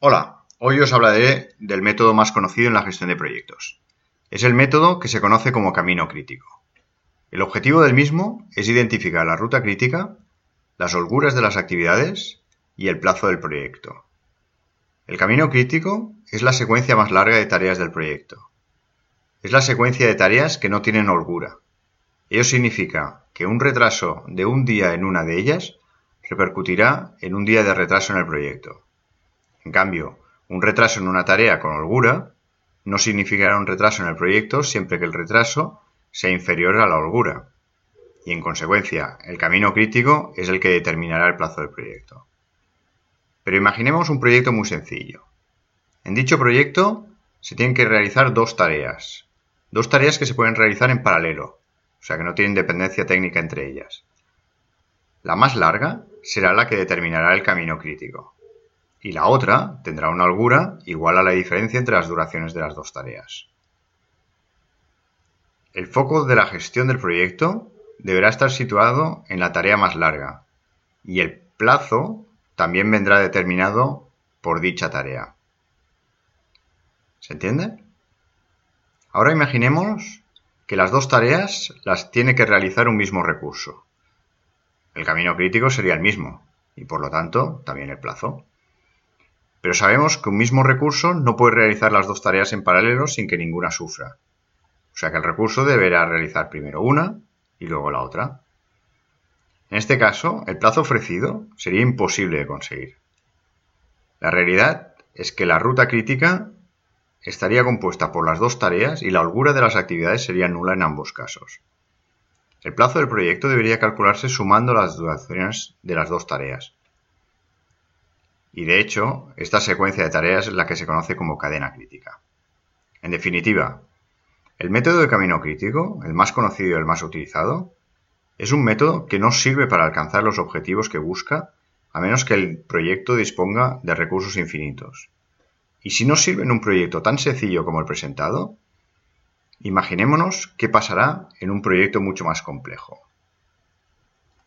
Hola, hoy os hablaré del método más conocido en la gestión de proyectos. Es el método que se conoce como camino crítico. El objetivo del mismo es identificar la ruta crítica, las holguras de las actividades y el plazo del proyecto. El camino crítico es la secuencia más larga de tareas del proyecto. Es la secuencia de tareas que no tienen holgura. Ello significa que un retraso de un día en una de ellas repercutirá en un día de retraso en el proyecto. En cambio, un retraso en una tarea con holgura no significará un retraso en el proyecto siempre que el retraso sea inferior a la holgura. Y en consecuencia, el camino crítico es el que determinará el plazo del proyecto. Pero imaginemos un proyecto muy sencillo. En dicho proyecto se tienen que realizar dos tareas. Dos tareas que se pueden realizar en paralelo, o sea que no tienen dependencia técnica entre ellas. La más larga será la que determinará el camino crítico y la otra tendrá una holgura igual a la diferencia entre las duraciones de las dos tareas. El foco de la gestión del proyecto deberá estar situado en la tarea más larga y el plazo también vendrá determinado por dicha tarea. ¿Se entiende? Ahora imaginemos que las dos tareas las tiene que realizar un mismo recurso. El camino crítico sería el mismo y por lo tanto también el plazo. Pero sabemos que un mismo recurso no puede realizar las dos tareas en paralelo sin que ninguna sufra. O sea que el recurso deberá realizar primero una y luego la otra. En este caso, el plazo ofrecido sería imposible de conseguir. La realidad es que la ruta crítica estaría compuesta por las dos tareas y la holgura de las actividades sería nula en ambos casos. El plazo del proyecto debería calcularse sumando las duraciones de las dos tareas, y de hecho, esta secuencia de tareas es la que se conoce como cadena crítica. En definitiva, el método de camino crítico, el más conocido y el más utilizado, es un método que no sirve para alcanzar los objetivos que busca a menos que el proyecto disponga de recursos infinitos. Y si no sirve en un proyecto tan sencillo como el presentado, imaginémonos qué pasará en un proyecto mucho más complejo.